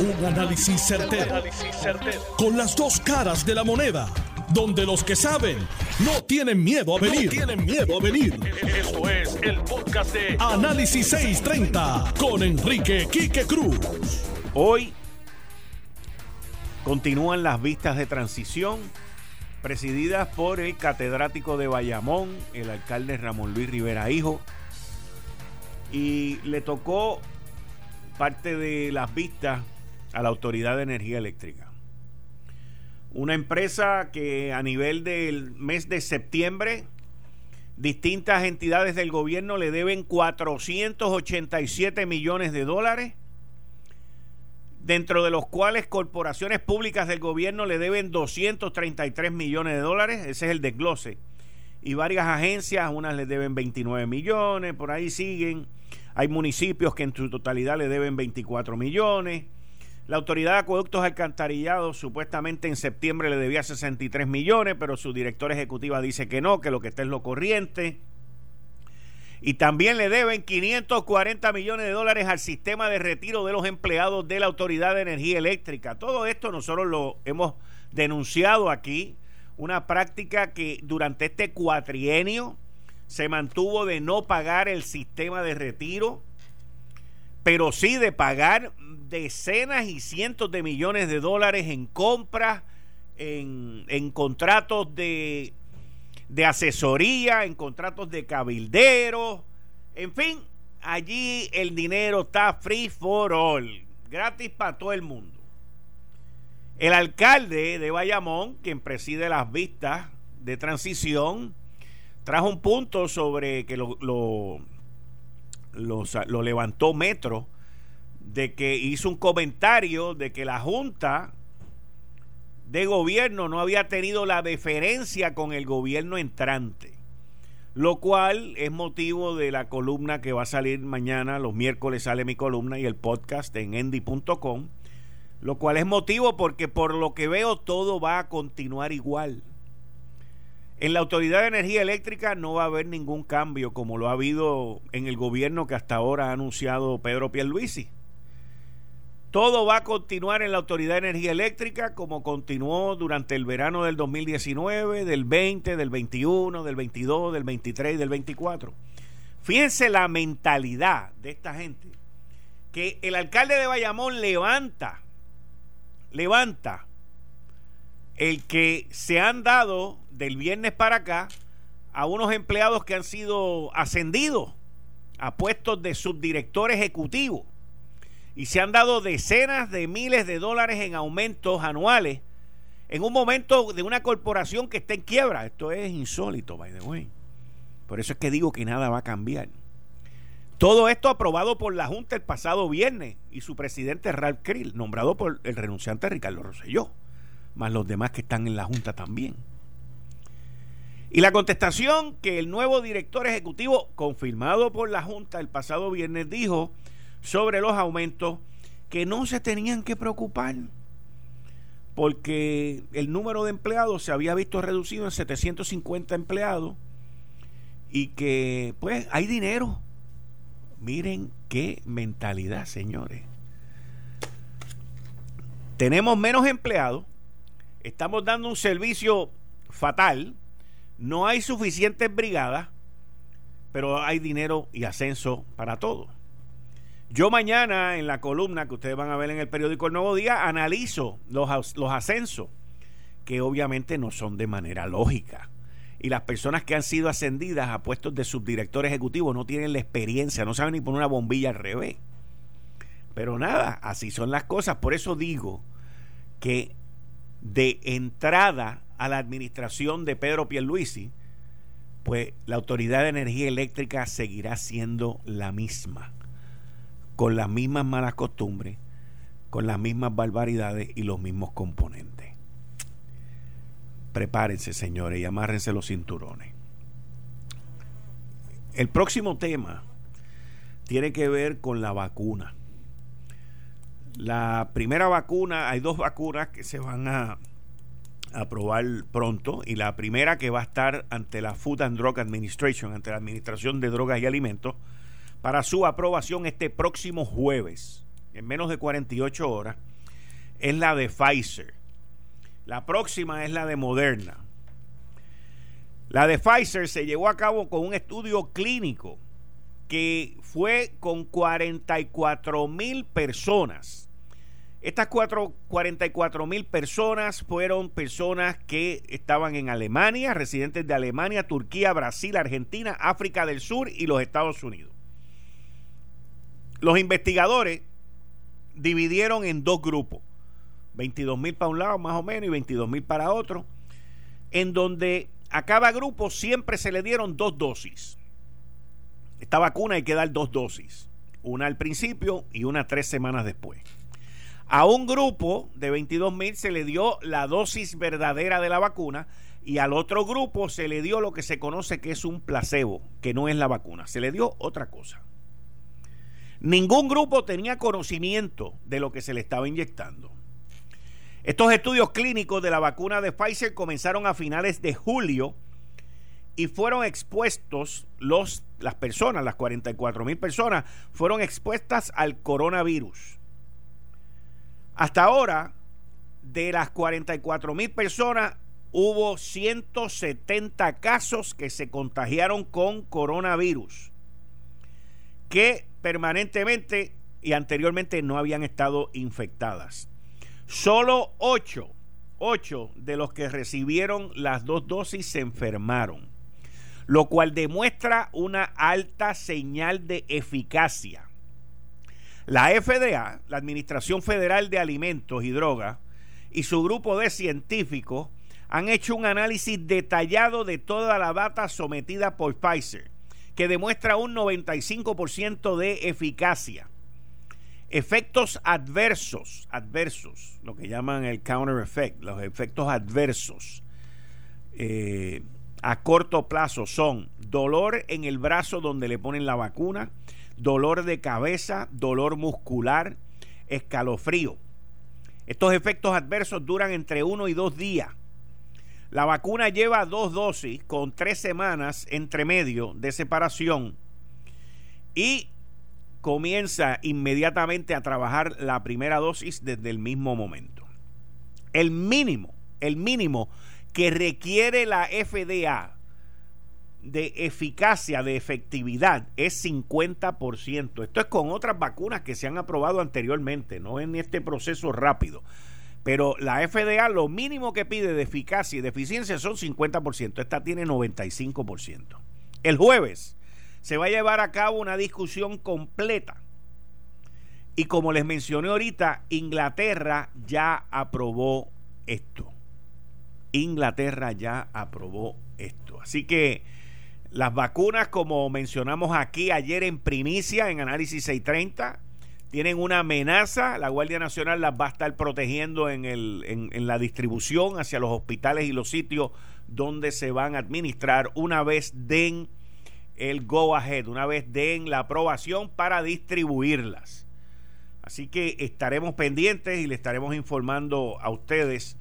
Un análisis certero, Con las dos caras de la moneda. Donde los que saben no tienen miedo a venir. tienen miedo a venir. Esto es el podcast de Análisis 630 con Enrique Quique Cruz. Hoy continúan las vistas de transición presididas por el catedrático de Bayamón, el alcalde Ramón Luis Rivera Hijo. Y le tocó parte de las vistas a la Autoridad de Energía Eléctrica. Una empresa que a nivel del mes de septiembre, distintas entidades del gobierno le deben 487 millones de dólares, dentro de los cuales corporaciones públicas del gobierno le deben 233 millones de dólares, ese es el desglose, y varias agencias, unas le deben 29 millones, por ahí siguen, hay municipios que en su totalidad le deben 24 millones, la Autoridad de Acueductos Alcantarillados supuestamente en septiembre le debía 63 millones, pero su directora ejecutiva dice que no, que lo que está es lo corriente. Y también le deben 540 millones de dólares al sistema de retiro de los empleados de la Autoridad de Energía Eléctrica. Todo esto nosotros lo hemos denunciado aquí, una práctica que durante este cuatrienio se mantuvo de no pagar el sistema de retiro, pero sí de pagar decenas y cientos de millones de dólares en compras, en, en contratos de, de asesoría, en contratos de cabilderos, en fin, allí el dinero está free for all, gratis para todo el mundo. El alcalde de Bayamón, quien preside las vistas de transición, trajo un punto sobre que lo, lo, lo levantó Metro de que hizo un comentario de que la Junta de Gobierno no había tenido la deferencia con el gobierno entrante, lo cual es motivo de la columna que va a salir mañana, los miércoles sale mi columna y el podcast en endy.com, lo cual es motivo porque por lo que veo todo va a continuar igual. En la Autoridad de Energía Eléctrica no va a haber ningún cambio como lo ha habido en el gobierno que hasta ahora ha anunciado Pedro Pierluisi. Todo va a continuar en la Autoridad de Energía Eléctrica como continuó durante el verano del 2019, del 20, del 21, del 22, del 23 y del 24. Fíjense la mentalidad de esta gente. Que el alcalde de Bayamón levanta, levanta el que se han dado del viernes para acá a unos empleados que han sido ascendidos a puestos de subdirector ejecutivo y se han dado decenas de miles de dólares en aumentos anuales en un momento de una corporación que está en quiebra. Esto es insólito, by the way. Por eso es que digo que nada va a cambiar. Todo esto aprobado por la Junta el pasado viernes y su presidente Ralph Krill, nombrado por el renunciante Ricardo Rosselló, más los demás que están en la Junta también. Y la contestación que el nuevo director ejecutivo, confirmado por la Junta el pasado viernes, dijo sobre los aumentos que no se tenían que preocupar porque el número de empleados se había visto reducido en 750 empleados y que pues hay dinero. Miren qué mentalidad, señores. Tenemos menos empleados, estamos dando un servicio fatal, no hay suficientes brigadas, pero hay dinero y ascenso para todos. Yo mañana en la columna que ustedes van a ver en el periódico El Nuevo Día analizo los, los ascensos, que obviamente no son de manera lógica. Y las personas que han sido ascendidas a puestos de subdirector ejecutivo no tienen la experiencia, no saben ni poner una bombilla al revés. Pero nada, así son las cosas. Por eso digo que de entrada a la administración de Pedro Pierluisi, pues la Autoridad de Energía Eléctrica seguirá siendo la misma con las mismas malas costumbres, con las mismas barbaridades y los mismos componentes. Prepárense, señores, y amárrense los cinturones. El próximo tema tiene que ver con la vacuna. La primera vacuna, hay dos vacunas que se van a aprobar pronto y la primera que va a estar ante la Food and Drug Administration, ante la Administración de Drogas y Alimentos, para su aprobación este próximo jueves. en menos de 48 horas, es la de Pfizer. La próxima es la de Moderna. La de Pfizer se llevó a cabo con un estudio clínico que fue con 44 mil personas estas cuatro, 44 mil personas fueron personas que estaban en Alemania, residentes de Alemania, Turquía, Brasil, Argentina, África del Sur y los Estados Unidos. Los investigadores dividieron en dos grupos, 22 mil para un lado más o menos y 22 mil para otro, en donde a cada grupo siempre se le dieron dos dosis. Esta vacuna hay que dar dos dosis, una al principio y una tres semanas después. A un grupo de 22 mil se le dio la dosis verdadera de la vacuna y al otro grupo se le dio lo que se conoce que es un placebo, que no es la vacuna. Se le dio otra cosa. Ningún grupo tenía conocimiento de lo que se le estaba inyectando. Estos estudios clínicos de la vacuna de Pfizer comenzaron a finales de julio y fueron expuestos los las personas, las 44 mil personas, fueron expuestas al coronavirus. Hasta ahora, de las 44 mil personas, hubo 170 casos que se contagiaron con coronavirus, que permanentemente y anteriormente no habían estado infectadas. Solo 8, 8 de los que recibieron las dos dosis se enfermaron, lo cual demuestra una alta señal de eficacia. La FDA, la Administración Federal de Alimentos y Drogas, y su grupo de científicos han hecho un análisis detallado de toda la data sometida por Pfizer, que demuestra un 95% de eficacia. Efectos adversos, adversos, lo que llaman el counter effect, los efectos adversos eh, a corto plazo son dolor en el brazo donde le ponen la vacuna, dolor de cabeza, dolor muscular, escalofrío. Estos efectos adversos duran entre uno y dos días. La vacuna lleva dos dosis con tres semanas entre medio de separación y comienza inmediatamente a trabajar la primera dosis desde el mismo momento. El mínimo, el mínimo que requiere la FDA de eficacia, de efectividad, es 50%. Esto es con otras vacunas que se han aprobado anteriormente, no en este proceso rápido. Pero la FDA lo mínimo que pide de eficacia y de eficiencia son 50%. Esta tiene 95%. El jueves se va a llevar a cabo una discusión completa. Y como les mencioné ahorita, Inglaterra ya aprobó esto. Inglaterra ya aprobó esto. Así que las vacunas, como mencionamos aquí ayer en primicia, en Análisis 630, tienen una amenaza. La Guardia Nacional las va a estar protegiendo en, el, en, la distribución hacia los hospitales y los sitios donde se van a administrar una vez den el go ahead, una vez den la aprobación para distribuirlas. Así que estaremos pendientes y le estaremos informando a ustedes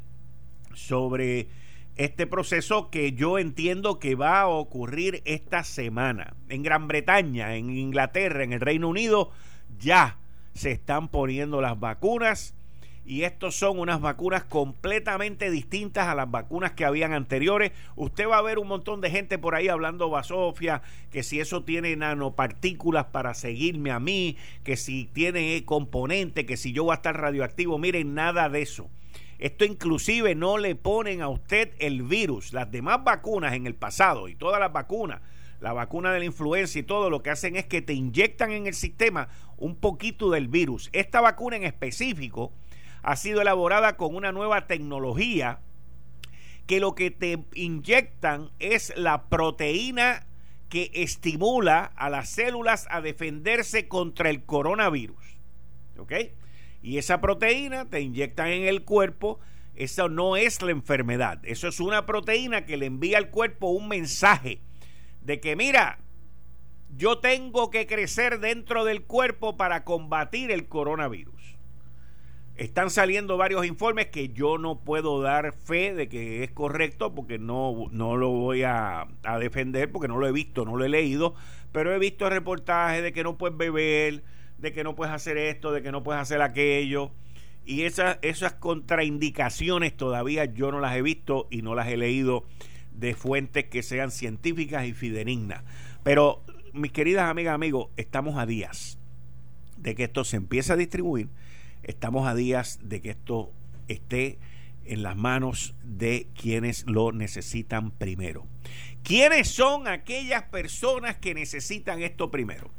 sobre este proceso que yo entiendo que va a ocurrir esta semana. En Gran Bretaña, en Inglaterra, en el Reino Unido, ya se están poniendo las vacunas y estos son unas vacunas completamente distintas a las vacunas que habían anteriores. Usted va a ver un montón de gente por ahí hablando basofia, que si eso tiene nanopartículas para seguirme a mí, que si tiene componente, que si yo voy a estar radioactivo. Miren, nada de eso. Esto inclusive no le ponen a usted el virus. Las demás vacunas en el pasado y todas las vacunas, la vacuna de la influenza y todo lo que hacen es que te inyectan en el sistema un poquito del virus. Esta vacuna en específico ha sido elaborada con una nueva tecnología que lo que te inyectan es la proteína que estimula a las células a defenderse contra el coronavirus. ¿Ok? Y esa proteína te inyectan en el cuerpo. Eso no es la enfermedad. Eso es una proteína que le envía al cuerpo un mensaje de que, mira, yo tengo que crecer dentro del cuerpo para combatir el coronavirus. Están saliendo varios informes que yo no puedo dar fe de que es correcto porque no, no lo voy a, a defender porque no lo he visto, no lo he leído, pero he visto reportajes de que no puedes beber, de que no puedes hacer esto, de que no puedes hacer aquello. Y esas, esas contraindicaciones todavía yo no las he visto y no las he leído de fuentes que sean científicas y fidedignas. Pero, mis queridas amigas, amigos, estamos a días de que esto se empiece a distribuir. Estamos a días de que esto esté en las manos de quienes lo necesitan primero. ¿Quiénes son aquellas personas que necesitan esto primero?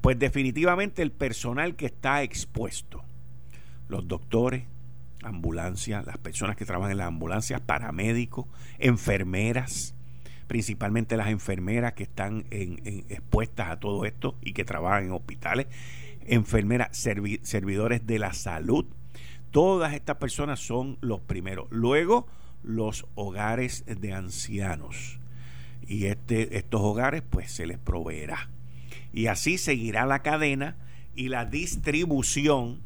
Pues definitivamente el personal que está expuesto. Los doctores, ambulancias, las personas que trabajan en las ambulancias, paramédicos, enfermeras, principalmente las enfermeras que están expuestas a todo esto y que trabajan en hospitales, enfermeras, servidores de la salud. Todas estas personas son los primeros. Luego, los hogares de ancianos. Y este, estos hogares, pues se les proveerá. Y así seguirá la cadena y la distribución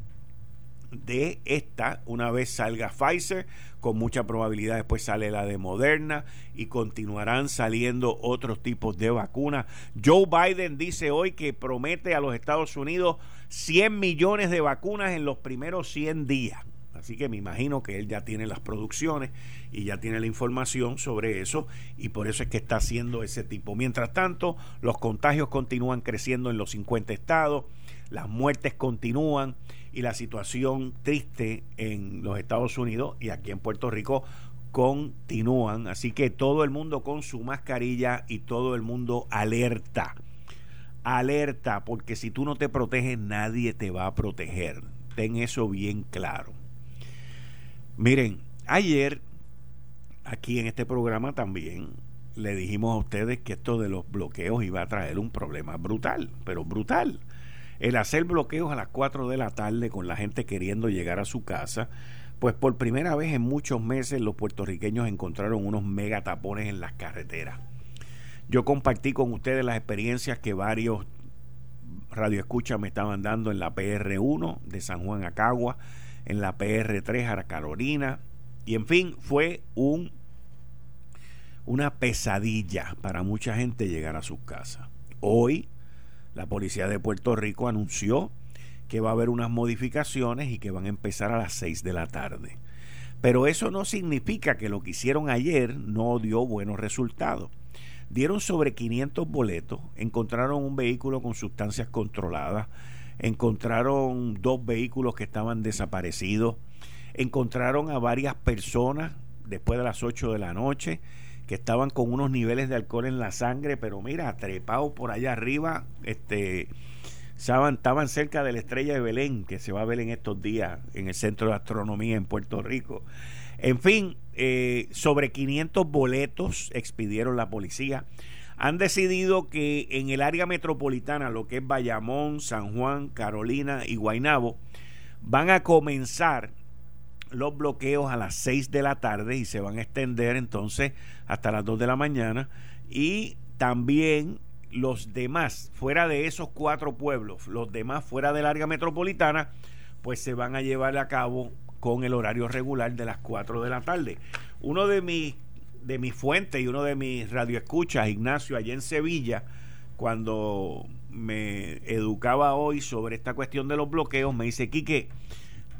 de esta una vez salga Pfizer con mucha probabilidad después sale la de Moderna y continuarán saliendo otros tipos de vacunas. Joe Biden dice hoy que promete a los Estados Unidos 100 millones de vacunas en los primeros 100 días. Así que me imagino que él ya tiene las producciones y ya tiene la información sobre eso y por eso es que está haciendo ese tipo. Mientras tanto, los contagios continúan creciendo en los 50 estados, las muertes continúan y la situación triste en los Estados Unidos y aquí en Puerto Rico continúan. Así que todo el mundo con su mascarilla y todo el mundo alerta. Alerta, porque si tú no te proteges, nadie te va a proteger. Ten eso bien claro. Miren, ayer aquí en este programa también le dijimos a ustedes que esto de los bloqueos iba a traer un problema brutal, pero brutal el hacer bloqueos a las 4 de la tarde con la gente queriendo llegar a su casa, pues por primera vez en muchos meses los puertorriqueños encontraron unos megatapones en las carreteras. Yo compartí con ustedes las experiencias que varios radioescuchas me estaban dando en la PR1 de San Juan a en la PR3 a Carolina, y en fin, fue un una pesadilla para mucha gente llegar a sus casas. Hoy la policía de Puerto Rico anunció que va a haber unas modificaciones y que van a empezar a las 6 de la tarde. Pero eso no significa que lo que hicieron ayer no dio buenos resultados. Dieron sobre 500 boletos, encontraron un vehículo con sustancias controladas, encontraron dos vehículos que estaban desaparecidos, encontraron a varias personas después de las 8 de la noche, que estaban con unos niveles de alcohol en la sangre, pero mira, trepados por allá arriba, este, estaban, estaban cerca de la estrella de Belén, que se va a ver en estos días en el Centro de Astronomía en Puerto Rico. En fin, eh, sobre 500 boletos expidieron la policía. Han decidido que en el área metropolitana, lo que es Bayamón, San Juan, Carolina y Guaynabo, van a comenzar los bloqueos a las 6 de la tarde y se van a extender entonces hasta las 2 de la mañana y también los demás fuera de esos cuatro pueblos, los demás fuera del área metropolitana, pues se van a llevar a cabo con el horario regular de las 4 de la tarde. Uno de mis de mis fuentes y uno de mis radioescuchas, Ignacio, allá en Sevilla, cuando me educaba hoy sobre esta cuestión de los bloqueos, me dice, Quique,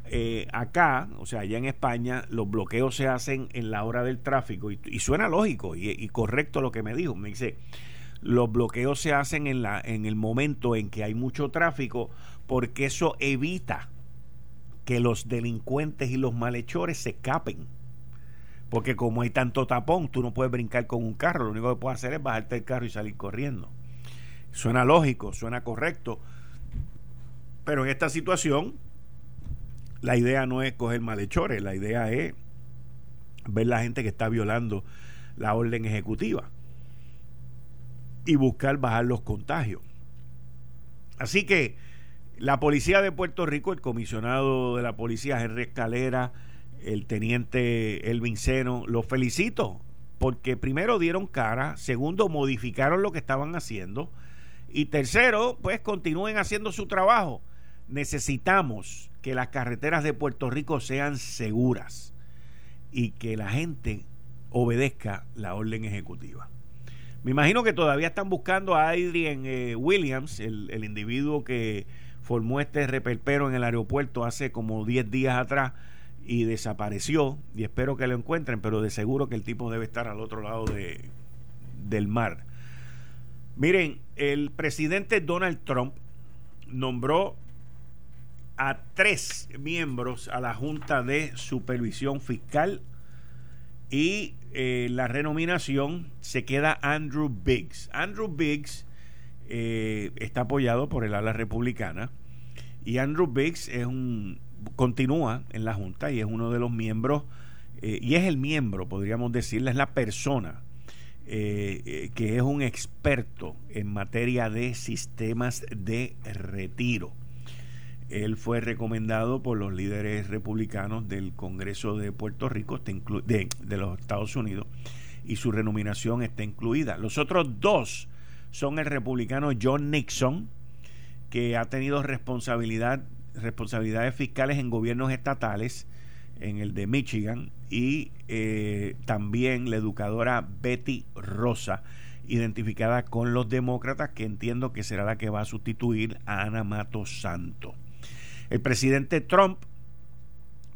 eh, acá, o sea, allá en España, los bloqueos se hacen en la hora del tráfico y, suena lógico y, correcto lo que me dijo. Me dice, los bloqueos se hacen en, la, en el momento en que hay mucho tráfico porque eso evita que los delincuentes y los malhechores se escapen. Porque como hay tanto tapón, tú no puedes brincar con un carro, lo único que puedes hacer es bajarte el carro y salir corriendo. Suena lógico, suena correcto, pero en esta situación la idea no es coger malhechores, la idea es ver la gente que está violando la orden ejecutiva y buscar bajar los contagios. Así que la policía de Puerto Rico, el comisionado de la policía Henry Escalera, el teniente Elvin Seno, los felicito porque primero dieron cara, segundo modificaron lo que estaban haciendo y tercero, pues continúen haciendo su trabajo. Necesitamos que las carreteras de Puerto Rico sean seguras y que la gente obedezca la orden ejecutiva. Me imagino que todavía están buscando a Adrian eh, Williams, el, individuo que formó este reperpero en el aeropuerto hace como 10 días atrás y desapareció y espero que lo encuentren, pero de seguro que el tipo debe estar al otro lado de, del mar. Miren, el presidente Donald Trump nombró a tres miembros a la Junta de Supervisión Fiscal y eh, la renominación se queda Andrew Biggs. Andrew Biggs eh, está apoyado por el ala republicana y Andrew Biggs es un continúa en la Junta y es uno de los miembros, eh, y es el miembro, podríamos decirle, es la persona eh, eh, que es un experto en materia de sistemas de retiro. Él fue recomendado por los líderes republicanos del Congreso de Puerto Rico, de, de los Estados Unidos, y su renominación está incluida. Los otros dos son el republicano John Nixon, que ha tenido responsabilidad responsabilidades fiscales en gobiernos estatales, en el de Michigan, y eh, también la educadora Betty Rosa, identificada con los demócratas, que entiendo que será la que va a sustituir a Ana Mato Santo. El presidente Trump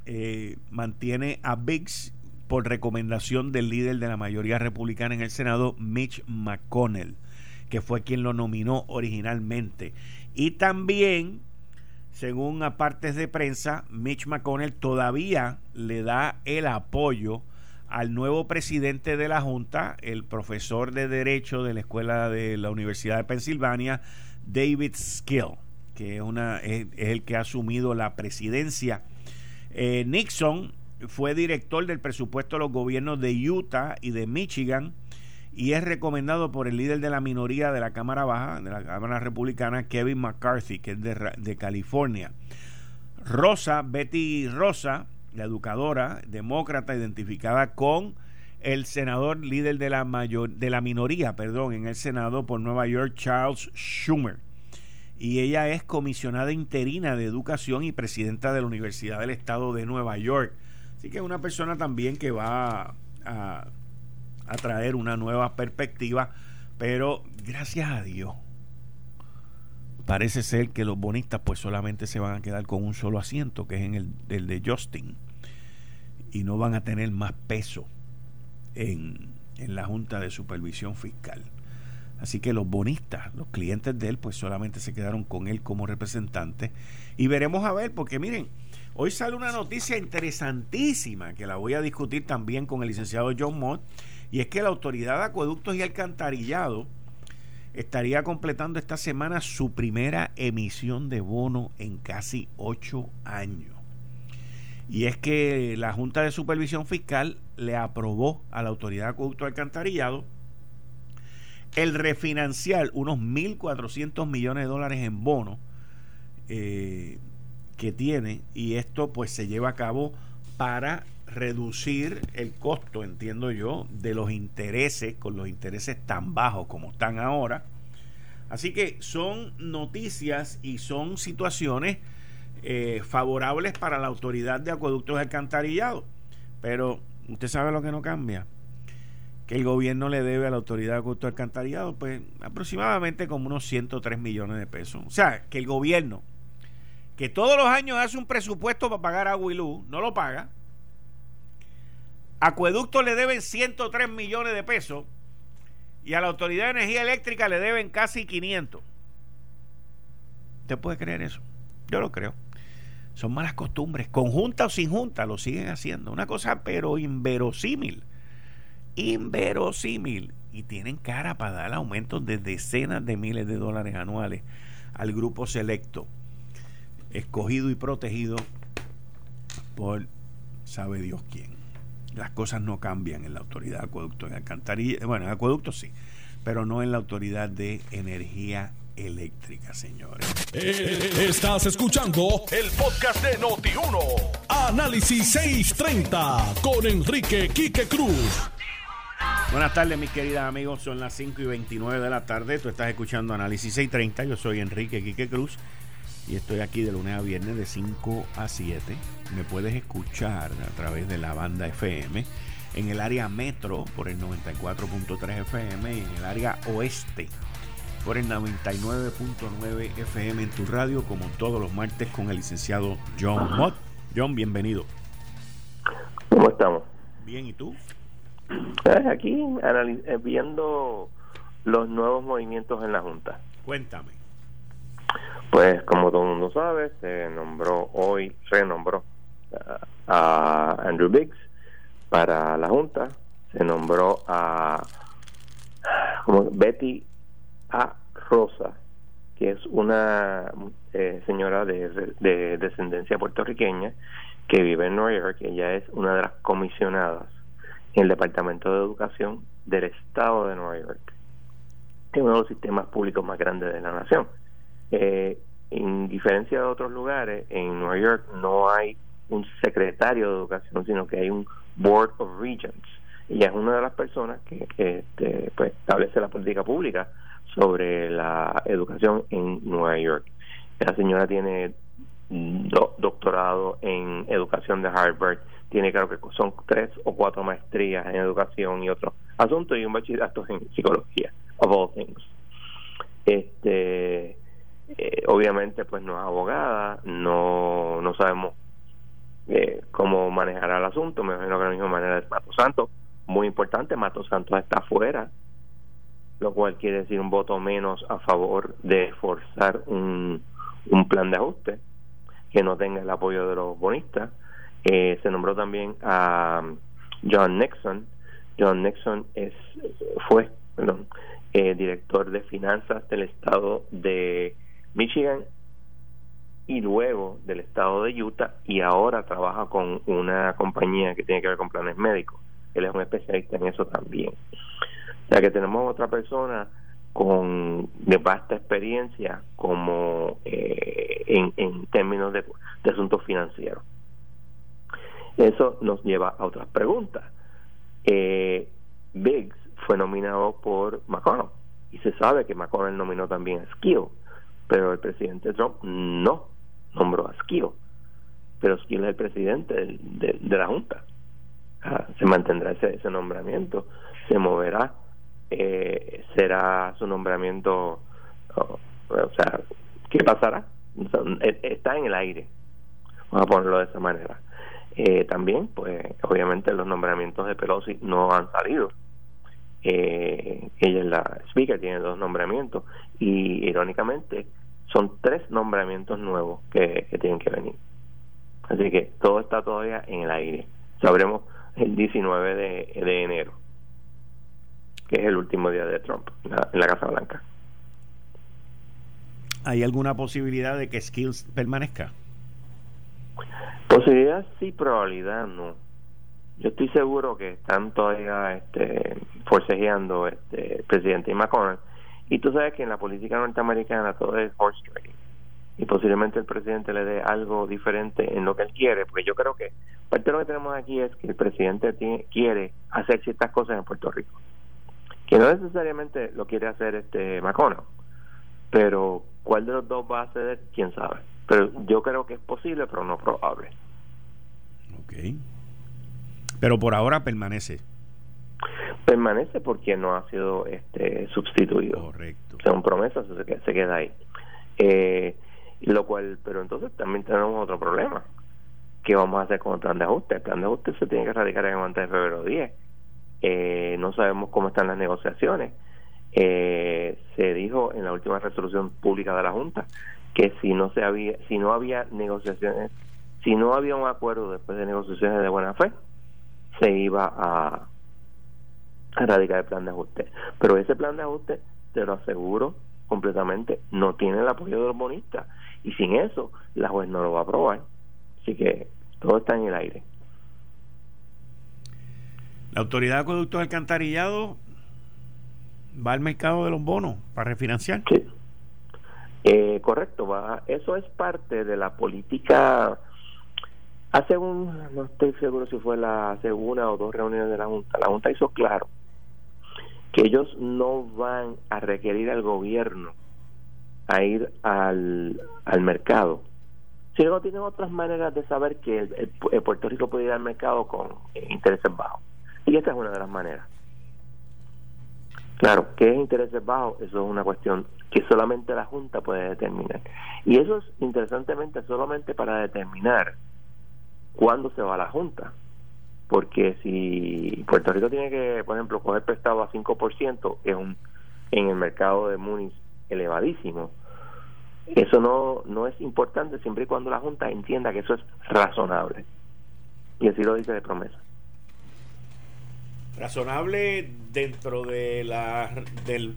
eh, mantiene a Biggs por recomendación del líder de la mayoría republicana en el Senado, Mitch McConnell, que fue quien lo nominó originalmente. Y también según apartes de prensa, Mitch McConnell todavía le da el apoyo al nuevo presidente de la Junta, el profesor de Derecho de la Escuela de la Universidad de Pensilvania, David Skill, que es, una, es, el que ha asumido la presidencia. Eh, Nixon fue director del presupuesto de los gobiernos de Utah y de Michigan y es recomendado por el líder de la minoría de la Cámara Baja, de la Cámara Republicana, Kevin McCarthy, que es de, California. Rosa, Betty Rosa, la educadora, demócrata, identificada con el senador líder de la, mayor, de la minoría perdón, en el Senado por Nueva York, Charles Schumer. Y ella es comisionada interina de educación y presidenta de la Universidad del Estado de Nueva York. Así que es una persona también que va a a traer una nueva perspectiva, pero gracias a Dios parece ser que los bonistas pues solamente se van a quedar con un solo asiento, que es en el, el de Justin, y no van a tener más peso en, en la Junta de Supervisión Fiscal. Así que los bonistas, los clientes de él, pues solamente se quedaron con él como representante. Y veremos a ver, porque miren, hoy sale una noticia interesantísima que la voy a discutir también con el licenciado John Mott y es que la Autoridad de Acueductos y Alcantarillado estaría completando esta semana su primera emisión de bono en casi ocho años. Y es que la Junta de Supervisión Fiscal le aprobó a la Autoridad de Acueductos y Alcantarillado el refinanciar unos 1.400 millones de dólares en bonos eh, que tiene y esto pues se lleva a cabo para reducir el costo, entiendo yo, de los intereses, con los intereses tan bajos como están ahora. Así que son noticias y son situaciones eh, favorables para la autoridad de acueductos y alcantarillado. Pero usted sabe lo que no cambia. Que el gobierno le debe a la autoridad de acueductos y pues aproximadamente como unos 103 millones de pesos. O sea, que el gobierno, que todos los años hace un presupuesto para pagar agua y no lo paga Acueducto le deben 103 millones de pesos y a la Autoridad de Energía Eléctrica le deben casi 500. ¿Usted puede creer eso? Yo lo creo. Son malas costumbres, con junta o sin junta, lo siguen haciendo. Una cosa pero inverosímil. Inverosímil. Y tienen cara para dar aumentos de decenas de miles de dólares anuales al grupo selecto, escogido y protegido por sabe Dios quién las cosas no cambian en la autoridad de acueducto en alcantarilla, bueno, en acueducto sí, pero no en la autoridad de energía eléctrica, señores. Eh, estás escuchando el podcast de Noti1. Análisis 630 con Enrique Quique Cruz. Buenas tardes, mis queridos amigos. Son las 5 y 29 de la tarde. Tú estás escuchando Análisis 630. Yo soy Enrique Quique Cruz y estoy aquí de lunes a viernes de 5 a 7. Me puedes escuchar a través de la banda FM en el área metro por el 94.3 FM y en el área oeste por el 99.9 FM en tu radio, como todos los martes con el licenciado John Mott. John, bienvenido. ¿Cómo estamos? Bien, ¿y tú? Aquí eh, viendo los nuevos movimientos en la Junta. Cuéntame. Pues como todo el mundo sabe, se nombró hoy, renombró a Andrew Biggs para la Junta, se nombró a Betty A. Rosa, que es una eh, señora de, de, descendencia puertorriqueña que vive en Nueva York. Ella es una de las comisionadas en el Departamento de Educación del Estado de Nueva York, es uno de los sistemas públicos más grandes de la nación. Eh, en diferencia de otros lugares, en Nueva York no hay un secretario de educación, sino que hay un Board of Regents. Ella es una de las personas que, este, pues, establece la política pública sobre la educación en Nueva York. La señora tiene doctorado en educación de Harvard, tiene creo que son tres o cuatro maestrías en educación y otros asuntos y un bachillerato en psicología, of all things. Este, eh, obviamente pues no es abogada, no, no sabemos eh, cómo manejará el asunto, me imagino que de la misma manera es Mato Santos, muy importante, Mato Santos está afuera, lo cual quiere decir un voto menos a favor de forzar un, un plan de ajuste que no tenga el apoyo de los bonistas. Eh, se nombró también a John Nixon. John Nixon es fue eh, director de finanzas del estado de Michigan y luego del estado de Utah y ahora trabaja con una compañía que tiene que ver con planes médicos. Él es un especialista en eso también. O sea que tenemos otra persona con de vasta experiencia como eh, en, en, términos de, asuntos financieros. Eso nos lleva a otras preguntas. Eh, Biggs fue nominado por McConnell y se sabe que McConnell nominó también a Skill, pero el presidente Trump no nombró a Skill, pero Skill es el presidente de, la Junta. Ah, se mantendrá ese, ese nombramiento, se moverá eh, será su nombramiento, o, sea, ¿qué pasará? E, está en el aire, vamos a ponerlo de esa manera. Eh, también, pues, obviamente los nombramientos de Pelosi no han salido. Eh, ella es la speaker, tiene dos nombramientos y irónicamente son tres nombramientos nuevos que, tienen que venir. Así que todo está todavía en el aire. Sabremos el 19 de enero que es el último día de Trump en la, Casa Blanca. ¿Hay alguna posibilidad de que Skills permanezca? Posibilidad sí, probabilidad no. Yo estoy seguro que están todavía este, forcejeando este, el presidente y McConnell. Y tú sabes que en la política norteamericana todo es horse trading. Y posiblemente el presidente le dé algo diferente en lo que él quiere, porque yo creo que parte de lo que tenemos aquí es que el presidente quiere hacer ciertas cosas en Puerto Rico que no necesariamente lo quiere hacer este McConnell, pero cuál de los dos va a ceder, quién sabe. Pero yo creo que es posible, pero no probable. Ok. Pero por ahora permanece. Permanece porque no ha sido este sustituido. Correcto. Según promesas, se, se queda ahí. Eh, lo cual, pero entonces también tenemos otro problema. ¿Qué vamos a hacer con el plan de ajuste? El plan de ajuste se tiene que radicar en el antes de febrero 10 eh, no sabemos cómo están las negociaciones. Eh, se dijo en la última resolución pública de la Junta que si no se había, si no había negociaciones, si no había un acuerdo después de negociaciones de buena fe, se iba a, erradicar el plan de ajuste. Pero ese plan de ajuste, te lo aseguro completamente, no tiene el apoyo de los bonistas. Y sin eso, la juez no lo va a aprobar. Así que todo está en el aire. La Autoridad de Acueductos Alcantarillado va al mercado de los bonos para refinanciar. Sí. Eh, correcto, va. Eso es parte de la política. Hace un, no estoy seguro si fue la segunda o dos reuniones de la Junta. La Junta hizo claro que ellos no van a requerir al gobierno a ir al, al mercado, sino tienen otras maneras de saber que el, Puerto Rico puede ir al mercado con intereses bajos. Y esta es una de las maneras. Claro, ¿qué es intereses bajos? Eso es una cuestión que solamente la Junta puede determinar. Y eso es interesantemente solamente para determinar cuándo se va a la Junta. Porque si Puerto Rico tiene que, por ejemplo, coger prestado a 5%, es un, en el mercado de Munis elevadísimo, eso no, no es importante siempre y cuando la Junta entienda que eso es razonable. Y así lo dice de promesa. Razonable dentro de la del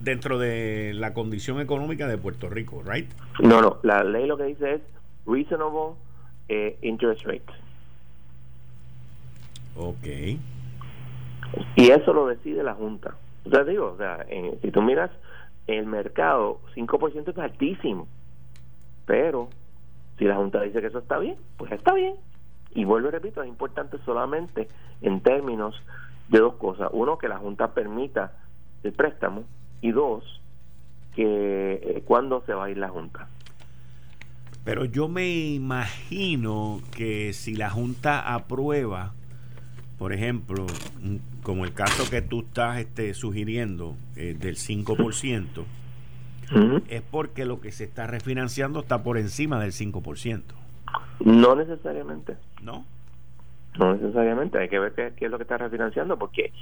dentro de la condición económica de Puerto Rico, ¿right? No, no, la ley lo que dice es reasonable eh, interest rate. Ok. Y eso lo decide la Junta. O sea, digo, o sea, si tú miras el mercado, 5% es altísimo. Pero si la Junta dice que eso está bien, pues está bien. Y vuelvo y repito, es importante solamente en términos de dos cosas. Uno, que la Junta permita el préstamo y dos, que eh, cuándo se va a ir la Junta. Pero yo me imagino que si la Junta aprueba, por ejemplo, como el caso que tú estás este, sugiriendo eh, del 5%, es porque lo que se está refinanciando está por encima del 5%. No necesariamente. ¿No? No necesariamente, hay que ver qué, qué es lo que está refinanciando, porque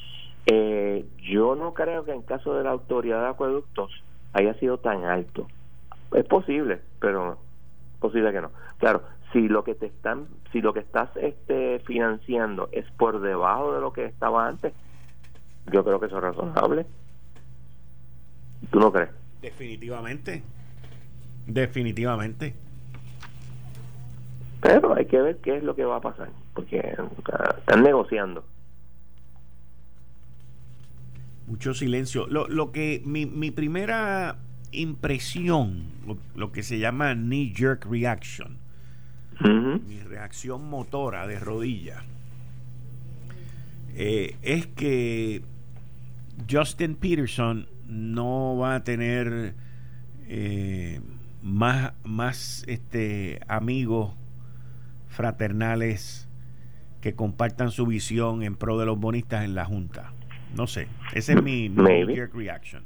eh, yo no creo que en caso de la autoridad de acueductos haya sido tan alto. Es posible, pero posible que no. Claro, si lo que te están, si lo que estás este financiando es por debajo de lo que estaba antes, yo creo que eso es razonable. ¿Tú no crees? Definitivamente. Definitivamente. Pero hay que ver qué es lo que va a pasar, porque están negociando. Mucho silencio. Lo, lo que mi, mi primera impresión, lo, que se llama knee jerk reaction, mi reacción motora de rodilla, eh, es que Justin Peterson no va a tener eh, más, más este, amigos fraternales que compartan su visión en pro de los bonistas en la Junta. No sé, ese es mi, mi reaction.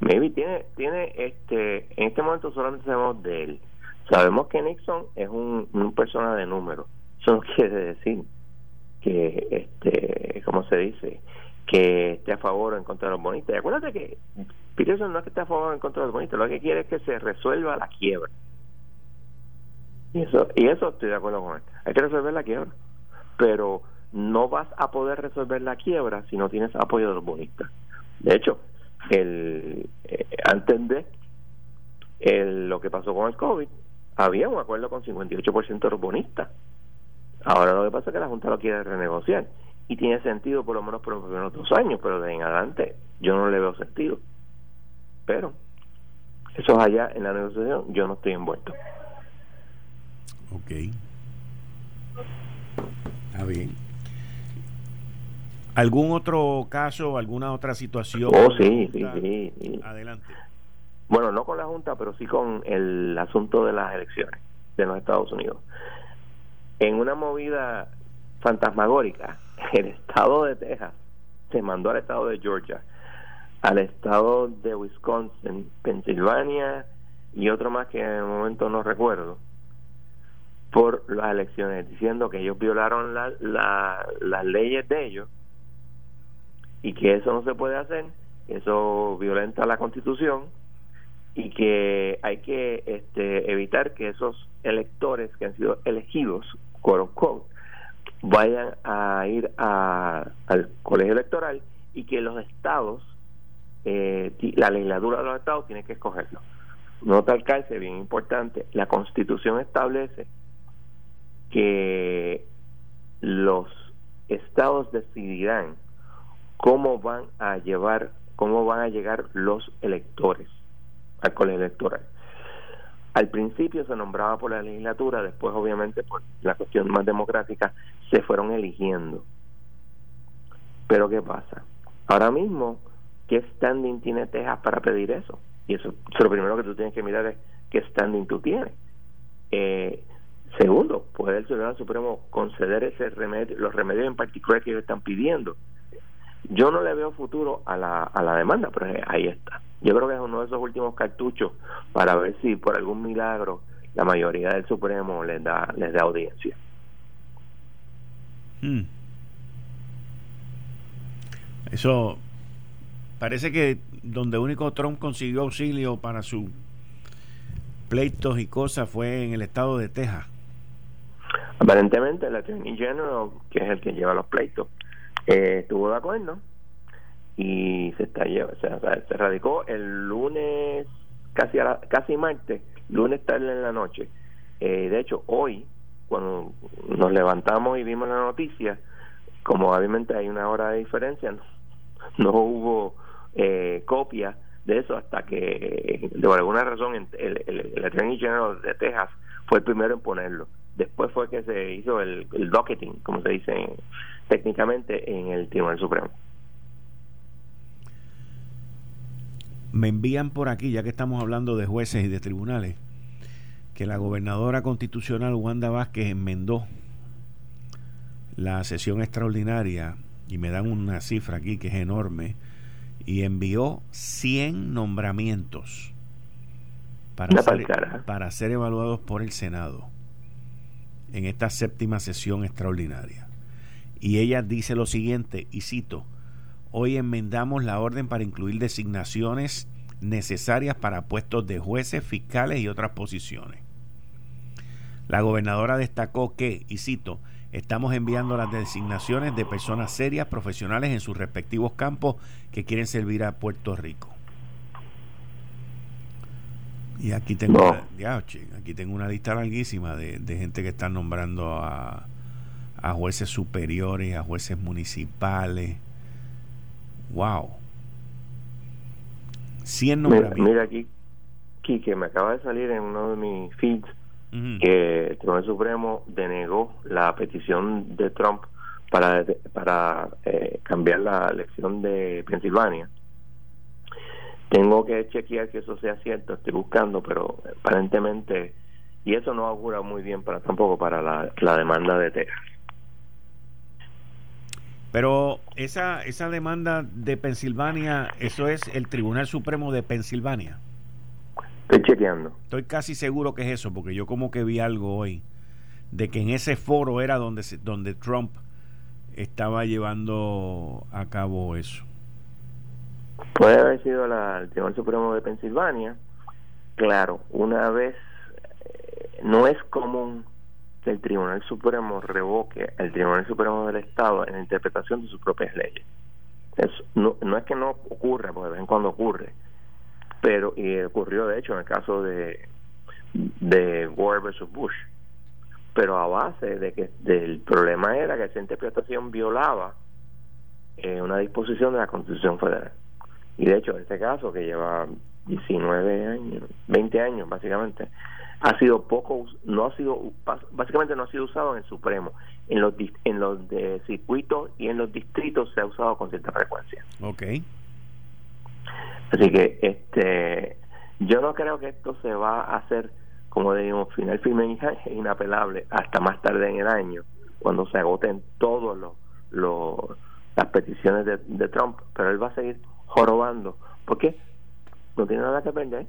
Maybe tiene, tiene este, en este momento solamente sabemos de él. Sabemos que Nixon es un, un persona de número. Eso no quiere decir que, este, ¿cómo se dice? Que esté a favor o en contra de los bonistas. Y acuérdate que Peterson no es que esté a favor o en contra de los bonistas, lo que quiere es que se resuelva la quiebra. Y eso, y eso estoy de acuerdo con él. Hay que resolver la quiebra. Pero no vas a poder resolver la quiebra si no tienes apoyo de los bonistas. De hecho, el eh, antes de el, lo que pasó con el COVID, había un acuerdo con 58% de los bonistas. Ahora lo que pasa es que la Junta lo quiere renegociar y tiene sentido por lo menos por los primeros dos años, pero de en adelante yo no le veo sentido. Pero eso es allá en la negociación, yo no estoy envuelto. Ok. Está bien. ¿Algún otro caso, alguna otra situación? Oh, sí, sí, sí, Adelante. Bueno, no con la Junta, pero sí con el asunto de las elecciones de los Estados Unidos. En una movida fantasmagórica, el estado de Texas se mandó al estado de Georgia, al estado de Wisconsin, Pensilvania y otro más que en el momento no recuerdo, por las elecciones, diciendo que ellos violaron la, las leyes de ellos y que eso no se puede hacer, eso violenta la constitución y que hay que este, evitar que esos electores que han sido elegidos, quote unquote, vayan a ir a, al colegio electoral y que los estados, eh, la legislatura de los estados tiene que escogerlo. Nota al calce, bien importante, la constitución establece que los estados decidirán cómo van a llevar, cómo van a llegar los electores colegio electoral. Al principio se nombraba por la legislatura, después obviamente por la cuestión más democrática se fueron eligiendo. Pero ¿qué pasa? Ahora mismo, ¿qué standing tiene Texas para pedir eso? Y eso, lo primero que tú tienes que mirar es qué standing tú tienes. Eh, segundo, ¿puede el Tribunal Supremo conceder ese remedio, los remedios en particular que ellos están pidiendo? Yo no le veo futuro a la, a la demanda, pero ahí está. Yo creo que es uno de esos últimos cartuchos para ver si por algún milagro la mayoría del Supremo les da, les da audiencia. Hmm. Eso parece que donde único Trump consiguió auxilio para sus pleitos y cosas fue en el estado de Texas. Aparentemente el Attorney General, que es el que lleva los pleitos, eh, estuvo de acuerdo y se está o sea, se radicó el lunes casi a casi martes lunes tarde en la noche. Eh, de hecho hoy cuando nos levantamos y vimos la noticia como obviamente hay una hora de diferencia no, hubo eh, copia de eso hasta que de alguna razón el, el, el Attorney General de Texas fue el primero en ponerlo. Después fue que se hizo el, el docketing como se dice técnicamente en el Tribunal Supremo Me envían por aquí, ya que estamos hablando de jueces y de tribunales, que la gobernadora constitucional Wanda Vázquez enmendó la sesión extraordinaria y me dan una cifra aquí que es enorme y envió 100 nombramientos para ser, para ser evaluados por el Senado en esta séptima sesión extraordinaria. Y ella dice lo siguiente, y cito, Hoy enmendamos la orden para incluir designaciones necesarias para puestos de jueces, fiscales y otras posiciones. La gobernadora destacó que, y cito, estamos enviando las designaciones de personas serias, profesionales en sus respectivos campos que quieren servir a Puerto Rico. Y aquí tengo, una, aquí tengo una lista larguísima de, gente que están nombrando a, a jueces superiores, a jueces municipales, Wow. 100 nombramientos. Mira, aquí, que me acaba de salir en uno de mis feeds que el Tribunal Supremo denegó la petición de Trump para, para eh, cambiar la elección de Pensilvania. Tengo que chequear que eso sea cierto, estoy buscando, pero aparentemente, y eso no augura muy bien para tampoco para la, la demanda de Texas. Pero esa, esa demanda de Pensilvania, eso es el Tribunal Supremo de Pensilvania. Estoy chequeando. Estoy casi seguro que es eso, porque yo como que vi algo hoy de que en ese foro era donde, donde Trump estaba llevando a cabo eso. Puede haber sido la, el Tribunal Supremo de Pensilvania. Claro, una vez eh, no es común el Tribunal Supremo revoque al Tribunal Supremo del Estado en la interpretación de sus propias leyes. no, no es que no ocurra, porque de vez en cuando ocurre, pero y ocurrió de hecho en el caso de de Gore versus Bush, pero a base de que del problema era que esa interpretación violaba eh, una disposición de la Constitución Federal. Y de hecho, este caso, que lleva 19 años, 20 años básicamente, ha sido poco, no ha sido, básicamente no ha sido usado en el Supremo. En los, en los de circuitos y en los distritos se ha usado con cierta frecuencia. Ok. Así que este yo no creo que esto se va a hacer, como decimos, final firme e inapelable hasta más tarde en el año, cuando se agoten todos los, las peticiones de, de Trump, pero él va a seguir jorobando. ¿Por qué? No tiene nada que perder.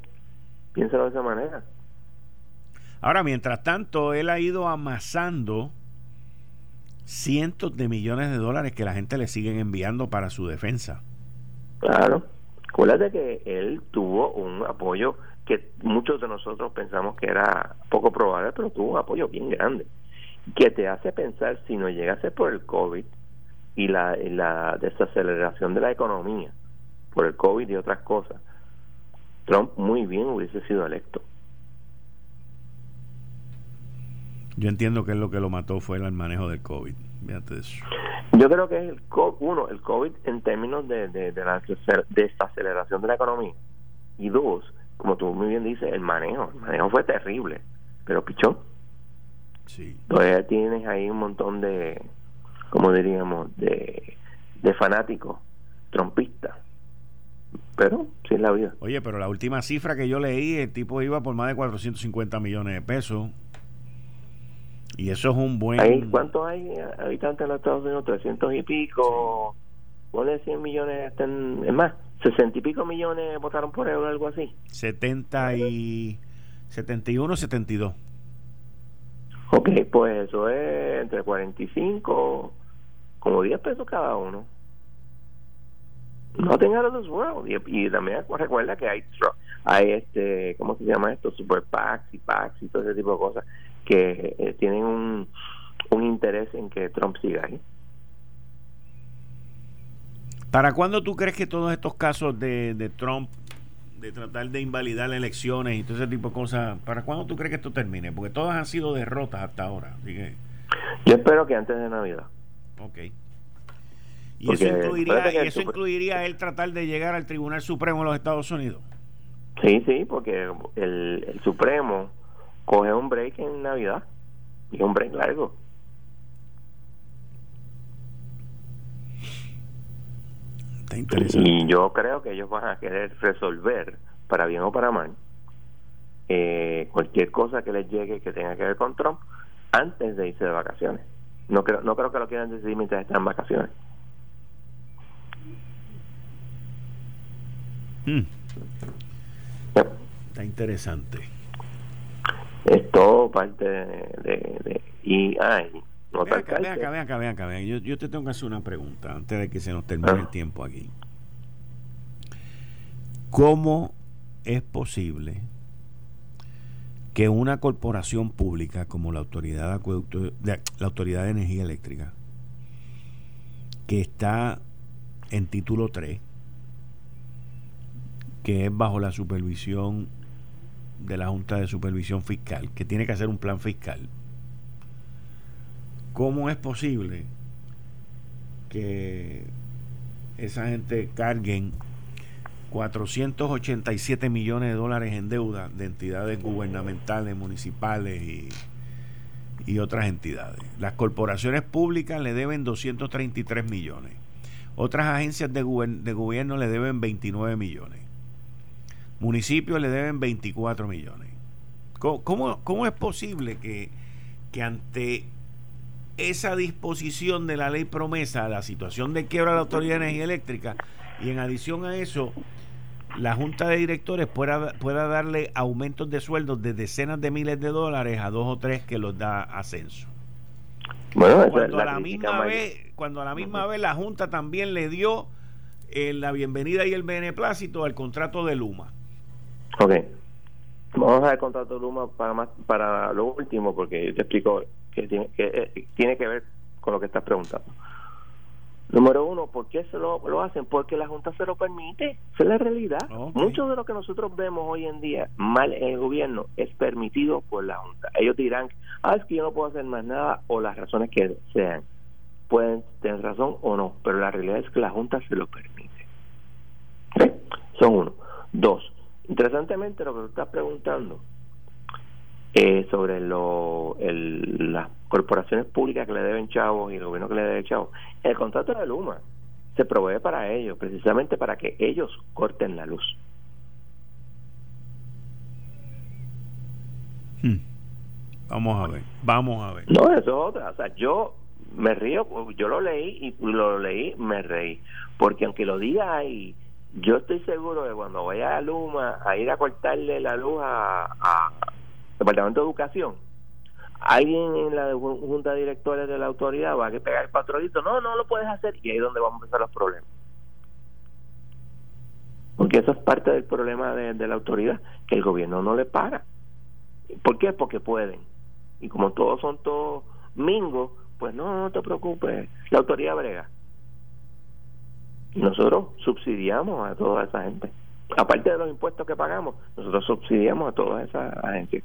Piénsalo de esa manera Ahora, mientras tanto, él ha ido amasando cientos de millones de dólares que la gente le siguen enviando para su defensa. Claro. Acuérdate que él tuvo un apoyo que muchos de nosotros pensamos que era poco probable, pero tuvo un apoyo bien grande, que te hace pensar si no llegase por el COVID y la, y la desaceleración de la economía, por el COVID y otras cosas, Trump muy bien hubiese sido electo. Yo entiendo que es lo que lo mató fue el manejo del COVID. eso. Yo creo que es el uno, el COVID en términos de, de, de la desaceleración de la economía. Y dos, como tú muy bien dices, el manejo. El manejo fue terrible, pero pichón. Sí. Todavía tienes ahí un montón de, como diríamos, de, de fanáticos trompistas. Pero, sí es la vida. Oye, pero la última cifra que yo leí, el tipo iba por más de 450 millones de pesos y eso es un buen... ¿Hay, ¿Cuántos hay habitantes en los Estados Unidos? 300 y pico. ponle 100 millones, es más, 60 y pico millones votaron por él o algo así. 70 y 71, 72. Ok, pues eso es entre 45, como 10 pesos cada uno. No tenga los world. Y, también recuerda que hay, hay este, ¿cómo se llama esto? Super PACs y PACs y todo ese tipo de cosas que eh, tienen un, un interés en que Trump siga ahí. ¿Para cuándo tú crees que todos estos casos de, de Trump, de tratar de invalidar elecciones y todo ese tipo de cosas, ¿para cuándo tú crees que esto termine? Porque todas han sido derrotas hasta ahora. Así que... Yo espero que antes de Navidad. Ok. ¿Y eso, incluiría, ¿y eso incluiría él tratar de llegar al Tribunal Supremo de los Estados Unidos? Sí, sí, porque el, el Supremo coge un break en Navidad y un break largo. Y yo creo que ellos van a querer resolver, para bien o para mal, eh, cualquier cosa que les llegue que tenga que ver con Trump antes de irse de vacaciones. No creo, no creo que lo quieran decidir mientras están en vacaciones. Hmm. Está interesante. Es todo parte de... y, ay, Ven acá, ven acá, ven acá, ven acá, Yo, yo, te tengo que hacer una pregunta antes de que se nos termine el tiempo aquí. ¿Cómo es posible que una corporación pública como la Autoridad de, la Autoridad de Energía Eléctrica, que está en título 3, que es bajo la supervisión de la Junta de Supervisión Fiscal, que tiene que hacer un plan fiscal, ¿Cómo es posible que esa gente carguen 487 millones de dólares en deuda de entidades gubernamentales, municipales y, y otras entidades? Las corporaciones públicas le deben 233 millones. Otras agencias de, de gobierno le deben 29 millones. Municipios le deben 24 millones. ¿Cómo, cómo, es posible que, que ante esa disposición de la ley promesa, la situación de quiebra de la Autoridad de Energía Eléctrica, y en adición a eso, la Junta de Directores pueda, pueda darle aumentos de sueldos de decenas de miles de dólares a dos o tres que los da ascenso. Bueno, cuando, a la misma vez, cuando a la misma vez la Junta también le dio eh, la bienvenida y el beneplácito al contrato de Luma. Ok. Vamos a ver el contrato de Luma para, más, para lo último, porque yo te explico que tiene que, eh, tiene que ver con lo que estás preguntando. Número uno, ¿por qué se lo, lo hacen? Porque la Junta se lo permite. Esa es la realidad. Mucho de lo que nosotros vemos hoy en día mal en el gobierno es permitido por la Junta. Ellos dirán, ah, es que yo no puedo hacer más nada o las razones que sean. Pueden tener razón o no, pero la realidad es que la Junta se lo permite. Son uno. Dos, interesantemente lo que tú estás preguntando eh, sobre lo, el, las corporaciones públicas que le deben chavos y el gobierno que le debe chavos. El contrato de Luma se provee para ellos, precisamente para que ellos corten la luz. Hmm. Vamos a ver, vamos a ver. No, eso es otra. O sea, yo me río, yo lo leí y lo leí, me reí. Porque aunque lo diga ahí, yo estoy seguro de cuando vaya a Luma a ir a cortarle la luz a, Departamento de Educación, alguien en la junta de directores de la autoridad va a pegar el patronito, no, no lo puedes hacer, y ahí es donde vamos a empezar los problemas. Porque eso es parte del problema de, la autoridad, que el gobierno no le para. ¿Por qué? Porque pueden. Y como todos son todos mingos, pues no, no te preocupes, la autoridad brega. Y nosotros subsidiamos a toda esa gente. Aparte de los impuestos que pagamos, nosotros subsidiamos a todas esas agencias.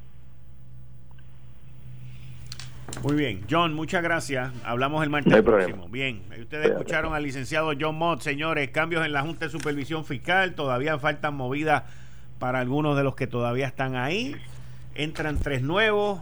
Muy bien, John, muchas gracias. Hablamos el martes próximo. Bien, ustedes escucharon al licenciado John Mott, señores, cambios en la Junta de Supervisión Fiscal, todavía faltan movidas para algunos de los que todavía están ahí. Entran tres nuevos.